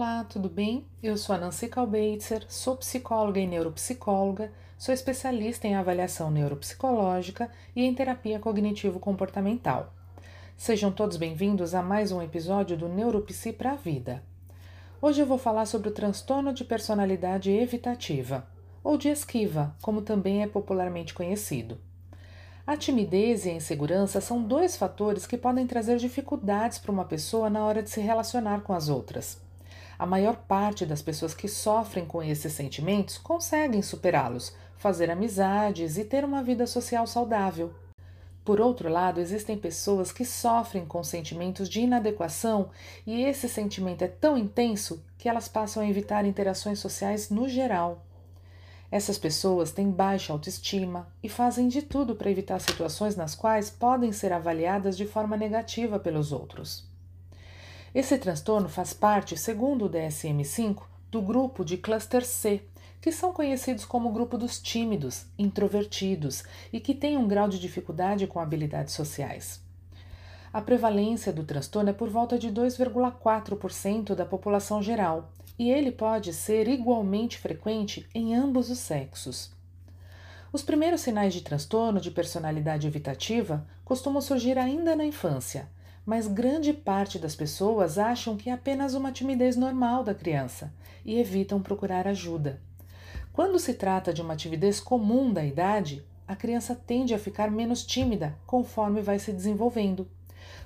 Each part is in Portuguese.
Olá, tudo bem? Eu sou a Nancy Kalbeitzer, sou psicóloga e neuropsicóloga, sou especialista em avaliação neuropsicológica e em terapia cognitivo-comportamental. Sejam todos bem-vindos a mais um episódio do Neuropsi para a Vida. Hoje eu vou falar sobre o transtorno de personalidade evitativa, ou de esquiva, como também é popularmente conhecido. A timidez e a insegurança são dois fatores que podem trazer dificuldades para uma pessoa na hora de se relacionar com as outras. A maior parte das pessoas que sofrem com esses sentimentos conseguem superá-los, fazer amizades e ter uma vida social saudável. Por outro lado, existem pessoas que sofrem com sentimentos de inadequação e esse sentimento é tão intenso que elas passam a evitar interações sociais no geral. Essas pessoas têm baixa autoestima e fazem de tudo para evitar situações nas quais podem ser avaliadas de forma negativa pelos outros. Esse transtorno faz parte, segundo o DSM-5, do grupo de cluster C, que são conhecidos como grupo dos tímidos, introvertidos e que têm um grau de dificuldade com habilidades sociais. A prevalência do transtorno é por volta de 2,4% da população geral, e ele pode ser igualmente frequente em ambos os sexos. Os primeiros sinais de transtorno de personalidade evitativa costumam surgir ainda na infância mas grande parte das pessoas acham que é apenas uma timidez normal da criança e evitam procurar ajuda. Quando se trata de uma timidez comum da idade, a criança tende a ficar menos tímida conforme vai se desenvolvendo.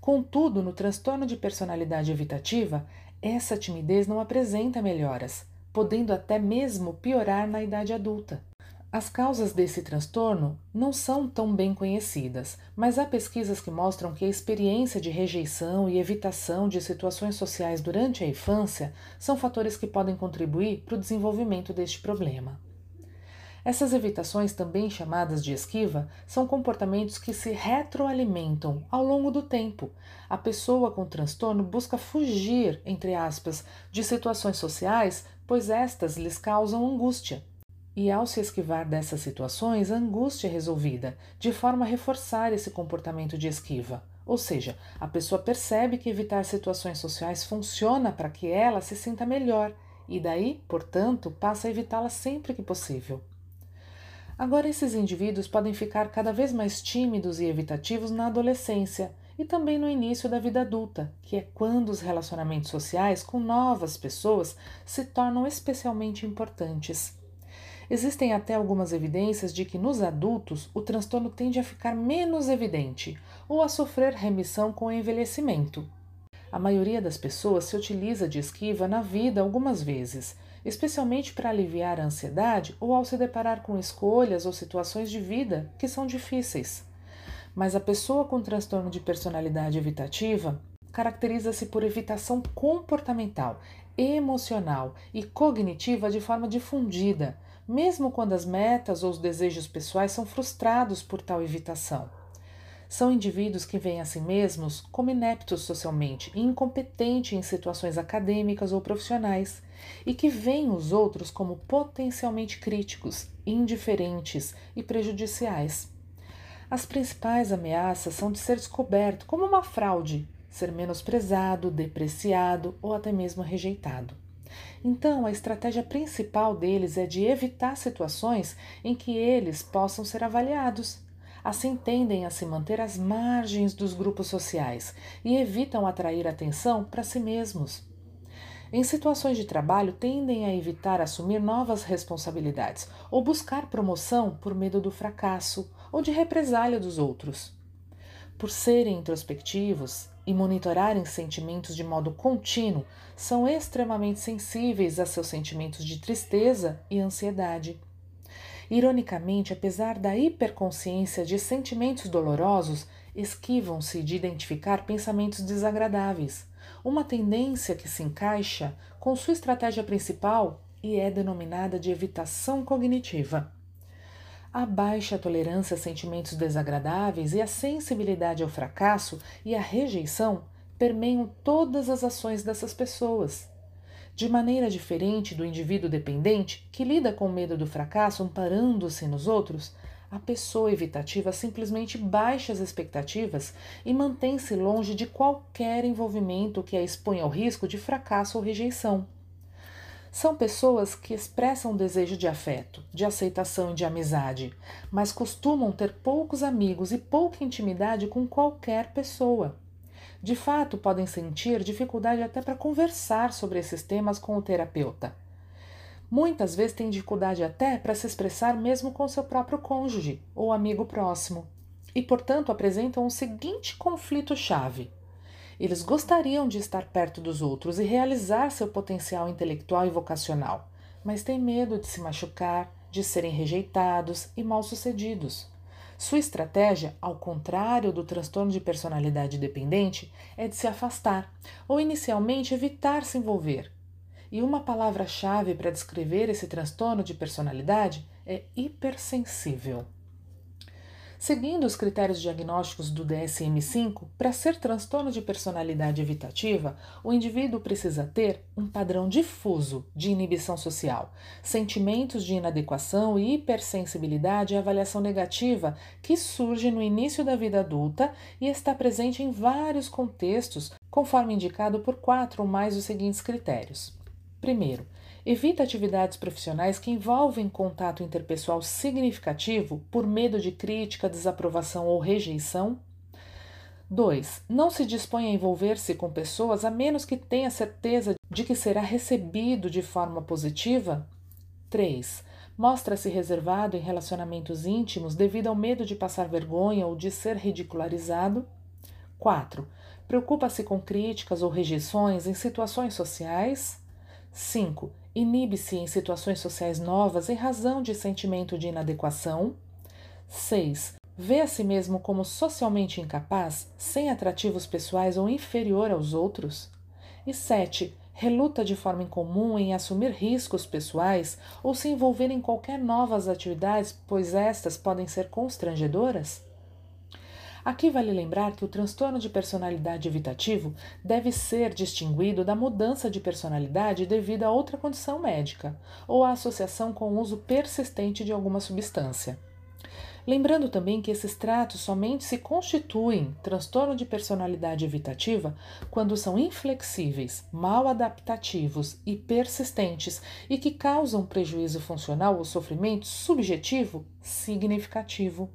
Contudo, no transtorno de personalidade evitativa, essa timidez não apresenta melhoras, podendo até mesmo piorar na idade adulta. As causas desse transtorno não são tão bem conhecidas, mas há pesquisas que mostram que a experiência de rejeição e evitação de situações sociais durante a infância são fatores que podem contribuir para o desenvolvimento deste problema. Essas evitações, também chamadas de esquiva, são comportamentos que se retroalimentam ao longo do tempo. A pessoa com transtorno busca fugir, entre aspas, de situações sociais, pois estas lhes causam angústia e, ao se esquivar dessas situações, a angústia é resolvida, de forma a reforçar esse comportamento de esquiva. Ou seja, a pessoa percebe que evitar situações sociais funciona para que ela se sinta melhor e, daí, portanto, passa a evitá-las sempre que possível. Agora, esses indivíduos podem ficar cada vez mais tímidos e evitativos na adolescência e também no início da vida adulta, que é quando os relacionamentos sociais com novas pessoas se tornam especialmente importantes. Existem até algumas evidências de que nos adultos o transtorno tende a ficar menos evidente ou a sofrer remissão com o envelhecimento. A maioria das pessoas se utiliza de esquiva na vida algumas vezes, especialmente para aliviar a ansiedade ou ao se deparar com escolhas ou situações de vida que são difíceis. Mas a pessoa com transtorno de personalidade evitativa caracteriza-se por evitação comportamental, emocional e cognitiva de forma difundida, mesmo quando as metas ou os desejos pessoais são frustrados por tal evitação. São indivíduos que veem a si mesmos como ineptos socialmente e incompetentes em situações acadêmicas ou profissionais, e que veem os outros como potencialmente críticos, indiferentes e prejudiciais. As principais ameaças são de ser descoberto como uma fraude, ser menosprezado, depreciado ou até mesmo rejeitado. Então, a estratégia principal deles é de evitar situações em que eles possam ser avaliados. Assim, tendem a se manter às margens dos grupos sociais e evitam atrair atenção para si mesmos. Em situações de trabalho, tendem a evitar assumir novas responsabilidades ou buscar promoção por medo do fracasso ou de represália dos outros. Por serem introspectivos, e monitorarem sentimentos de modo contínuo são extremamente sensíveis a seus sentimentos de tristeza e ansiedade. Ironicamente, apesar da hiperconsciência de sentimentos dolorosos, esquivam-se de identificar pensamentos desagradáveis, uma tendência que se encaixa com sua estratégia principal e é denominada de evitação cognitiva. A baixa tolerância a sentimentos desagradáveis e a sensibilidade ao fracasso e à rejeição permeiam todas as ações dessas pessoas. De maneira diferente do indivíduo dependente, que lida com o medo do fracasso amparando-se nos outros, a pessoa evitativa simplesmente baixa as expectativas e mantém-se longe de qualquer envolvimento que a exponha ao risco de fracasso ou rejeição. São pessoas que expressam desejo de afeto, de aceitação e de amizade, mas costumam ter poucos amigos e pouca intimidade com qualquer pessoa. De fato, podem sentir dificuldade até para conversar sobre esses temas com o terapeuta. Muitas vezes têm dificuldade até para se expressar mesmo com seu próprio cônjuge ou amigo próximo, e, portanto, apresentam o seguinte conflito-chave eles gostariam de estar perto dos outros e realizar seu potencial intelectual e vocacional, mas têm medo de se machucar, de serem rejeitados e mal-sucedidos. Sua estratégia, ao contrário do transtorno de personalidade dependente, é de se afastar ou inicialmente evitar se envolver. E uma palavra-chave para descrever esse transtorno de personalidade é hipersensível. Seguindo os critérios diagnósticos do DSM-5, para ser transtorno de personalidade evitativa, o indivíduo precisa ter um padrão difuso de inibição social, sentimentos de inadequação e hipersensibilidade à avaliação negativa que surge no início da vida adulta e está presente em vários contextos, conforme indicado por quatro ou mais os seguintes critérios. Primeiro, Evita atividades profissionais que envolvem contato interpessoal significativo por medo de crítica, desaprovação ou rejeição. 2. Não se dispõe a envolver-se com pessoas a menos que tenha certeza de que será recebido de forma positiva. 3. Mostra-se reservado em relacionamentos íntimos devido ao medo de passar vergonha ou de ser ridicularizado. 4. Preocupa-se com críticas ou rejeições em situações sociais. 5 inibe-se em situações sociais novas em razão de sentimento de inadequação. 6. Vê a si mesmo como socialmente incapaz, sem atrativos pessoais ou inferior aos outros. E 7. Reluta de forma incomum em assumir riscos pessoais ou se envolver em qualquer novas atividades, pois estas podem ser constrangedoras? Aqui vale lembrar que o transtorno de personalidade evitativo deve ser distinguido da mudança de personalidade devido a outra condição médica ou à associação com o uso persistente de alguma substância. Lembrando também que esses tratos somente se constituem transtorno de personalidade evitativa quando são inflexíveis, mal adaptativos e persistentes e que causam prejuízo funcional ou sofrimento subjetivo significativo.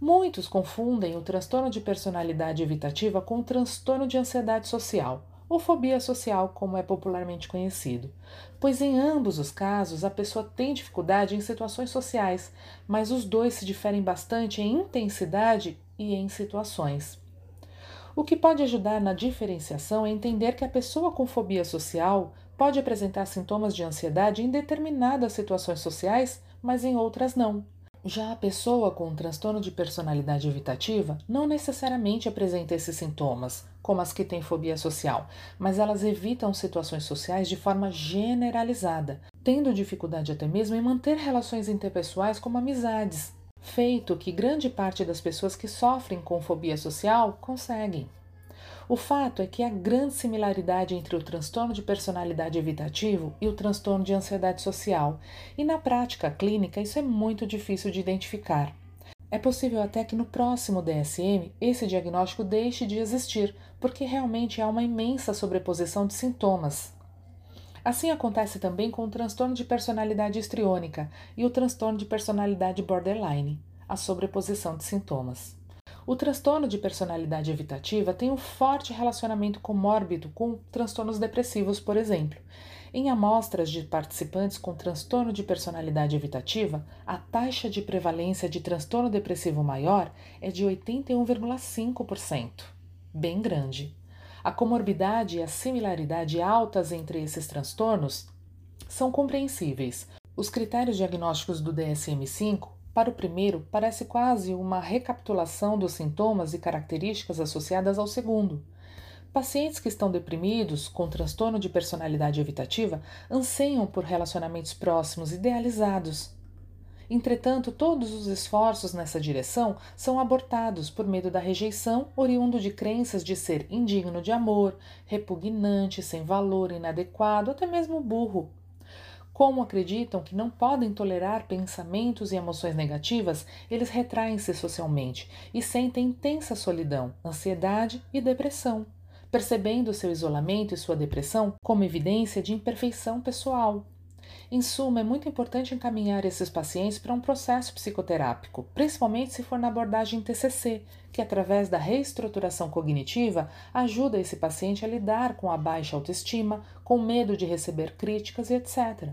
Muitos confundem o transtorno de personalidade evitativa com o transtorno de ansiedade social, ou fobia social, como é popularmente conhecido, pois em ambos os casos a pessoa tem dificuldade em situações sociais, mas os dois se diferem bastante em intensidade e em situações. O que pode ajudar na diferenciação é entender que a pessoa com fobia social pode apresentar sintomas de ansiedade em determinadas situações sociais, mas em outras não. Já a pessoa com transtorno de personalidade evitativa não necessariamente apresenta esses sintomas, como as que têm fobia social, mas elas evitam situações sociais de forma generalizada, tendo dificuldade até mesmo em manter relações interpessoais como amizades, feito que grande parte das pessoas que sofrem com fobia social conseguem. O fato é que há grande similaridade entre o transtorno de personalidade evitativo e o transtorno de ansiedade social, e na prática clínica isso é muito difícil de identificar. É possível até que no próximo DSM esse diagnóstico deixe de existir, porque realmente há uma imensa sobreposição de sintomas. Assim acontece também com o transtorno de personalidade histriônica e o transtorno de personalidade borderline, a sobreposição de sintomas. O transtorno de personalidade evitativa tem um forte relacionamento comórbido com transtornos depressivos, por exemplo. Em amostras de participantes com transtorno de personalidade evitativa, a taxa de prevalência de transtorno depressivo maior é de 81,5%, bem grande. A comorbidade e a similaridade altas entre esses transtornos são compreensíveis. Os critérios diagnósticos do DSM-5 para o primeiro, parece quase uma recapitulação dos sintomas e características associadas ao segundo. Pacientes que estão deprimidos, com transtorno de personalidade evitativa, anseiam por relacionamentos próximos idealizados. Entretanto, todos os esforços nessa direção são abortados por medo da rejeição, oriundo de crenças de ser indigno de amor, repugnante, sem valor, inadequado, até mesmo burro. Como acreditam que não podem tolerar pensamentos e emoções negativas, eles retraem-se socialmente e sentem intensa solidão, ansiedade e depressão. percebendo seu isolamento e sua depressão como evidência de imperfeição pessoal. Em suma, é muito importante encaminhar esses pacientes para um processo psicoterápico, principalmente se for na abordagem TCC, que através da reestruturação cognitiva ajuda esse paciente a lidar com a baixa autoestima, com medo de receber críticas e etc.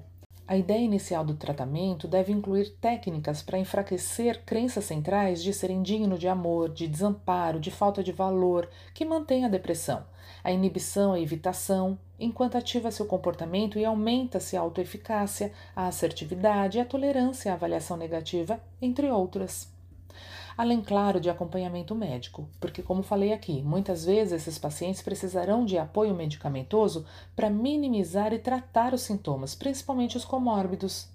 A ideia inicial do tratamento deve incluir técnicas para enfraquecer crenças centrais de ser indigno de amor, de desamparo, de falta de valor, que mantém a depressão, a inibição, a evitação, enquanto ativa seu comportamento e aumenta-se a autoeficácia, a assertividade, a tolerância à avaliação negativa, entre outras além, claro, de acompanhamento médico, porque, como falei aqui, muitas vezes esses pacientes precisarão de apoio medicamentoso para minimizar e tratar os sintomas, principalmente os comórbidos.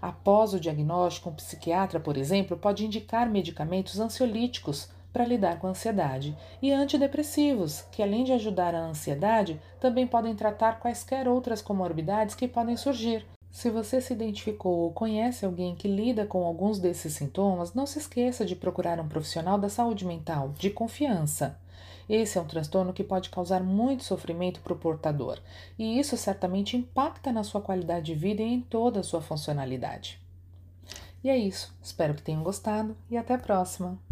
Após o diagnóstico, um psiquiatra, por exemplo, pode indicar medicamentos ansiolíticos para lidar com a ansiedade e antidepressivos, que além de ajudar a ansiedade, também podem tratar quaisquer outras comorbidades que podem surgir, se você se identificou ou conhece alguém que lida com alguns desses sintomas, não se esqueça de procurar um profissional da saúde mental de confiança. Esse é um transtorno que pode causar muito sofrimento para o portador, e isso certamente impacta na sua qualidade de vida e em toda a sua funcionalidade. E é isso, espero que tenham gostado e até a próxima!